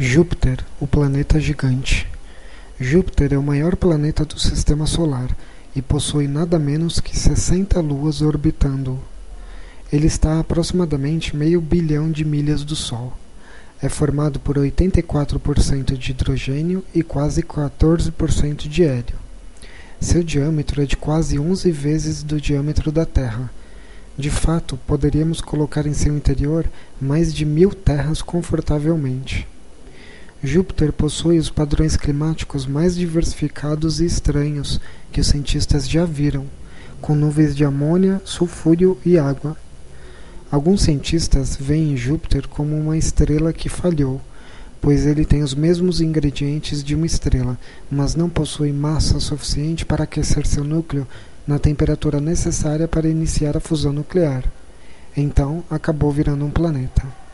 Júpiter, o planeta gigante. Júpiter é o maior planeta do sistema solar e possui nada menos que 60 luas orbitando-o. Ele está a aproximadamente meio bilhão de milhas do Sol. É formado por 84% de hidrogênio e quase 14% de hélio. Seu diâmetro é de quase 11 vezes do diâmetro da Terra. De fato, poderíamos colocar em seu interior mais de mil terras confortavelmente. Júpiter possui os padrões climáticos mais diversificados e estranhos que os cientistas já viram, com nuvens de amônia, sulfúrio e água. Alguns cientistas veem Júpiter como uma estrela que falhou, pois ele tem os mesmos ingredientes de uma estrela, mas não possui massa suficiente para aquecer seu núcleo na temperatura necessária para iniciar a fusão nuclear. Então, acabou virando um planeta.